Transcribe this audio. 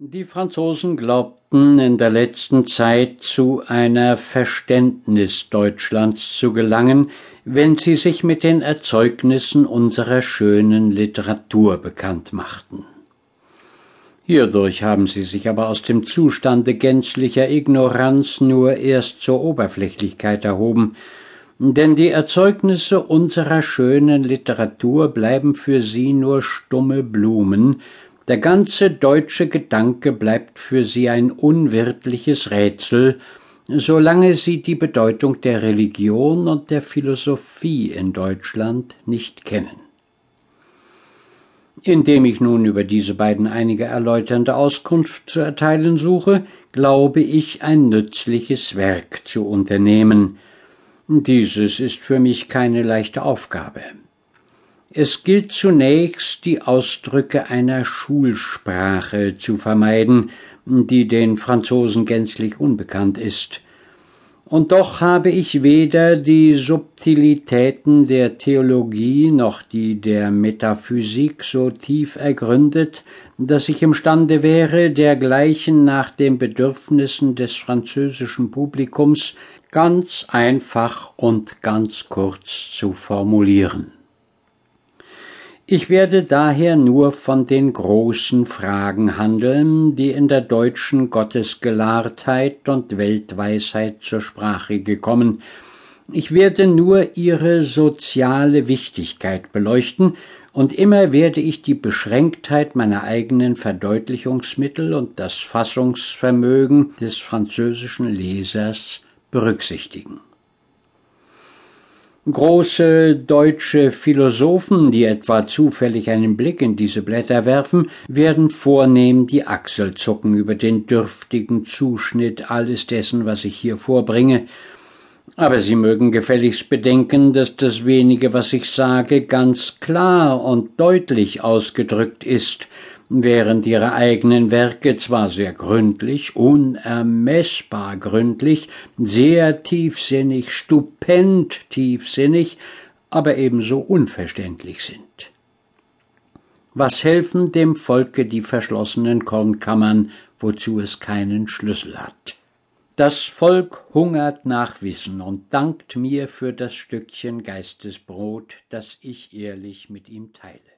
Die Franzosen glaubten in der letzten Zeit zu einer Verständnis Deutschlands zu gelangen, wenn sie sich mit den Erzeugnissen unserer schönen Literatur bekannt machten. Hierdurch haben sie sich aber aus dem Zustande gänzlicher Ignoranz nur erst zur Oberflächlichkeit erhoben, denn die Erzeugnisse unserer schönen Literatur bleiben für sie nur stumme Blumen, der ganze deutsche Gedanke bleibt für sie ein unwirtliches Rätsel, solange sie die Bedeutung der Religion und der Philosophie in Deutschland nicht kennen. Indem ich nun über diese beiden einige erläuternde Auskunft zu erteilen suche, glaube ich ein nützliches Werk zu unternehmen. Dieses ist für mich keine leichte Aufgabe. Es gilt zunächst, die Ausdrücke einer Schulsprache zu vermeiden, die den Franzosen gänzlich unbekannt ist. Und doch habe ich weder die Subtilitäten der Theologie noch die der Metaphysik so tief ergründet, dass ich imstande wäre, dergleichen nach den Bedürfnissen des französischen Publikums ganz einfach und ganz kurz zu formulieren. Ich werde daher nur von den großen Fragen handeln, die in der deutschen Gottesgelahrtheit und Weltweisheit zur Sprache gekommen. Ich werde nur ihre soziale Wichtigkeit beleuchten, und immer werde ich die Beschränktheit meiner eigenen Verdeutlichungsmittel und das Fassungsvermögen des französischen Lesers berücksichtigen. Große deutsche Philosophen, die etwa zufällig einen Blick in diese Blätter werfen, werden vornehm die Achsel zucken über den dürftigen Zuschnitt alles dessen, was ich hier vorbringe, aber Sie mögen gefälligst bedenken, dass das wenige, was ich sage, ganz klar und deutlich ausgedrückt ist, während ihre eigenen Werke zwar sehr gründlich, unermessbar gründlich, sehr tiefsinnig, stupend tiefsinnig, aber ebenso unverständlich sind. Was helfen dem Volke die verschlossenen Kornkammern, wozu es keinen Schlüssel hat? Das Volk hungert nach Wissen und dankt mir für das Stückchen Geistesbrot, das ich ehrlich mit ihm teile.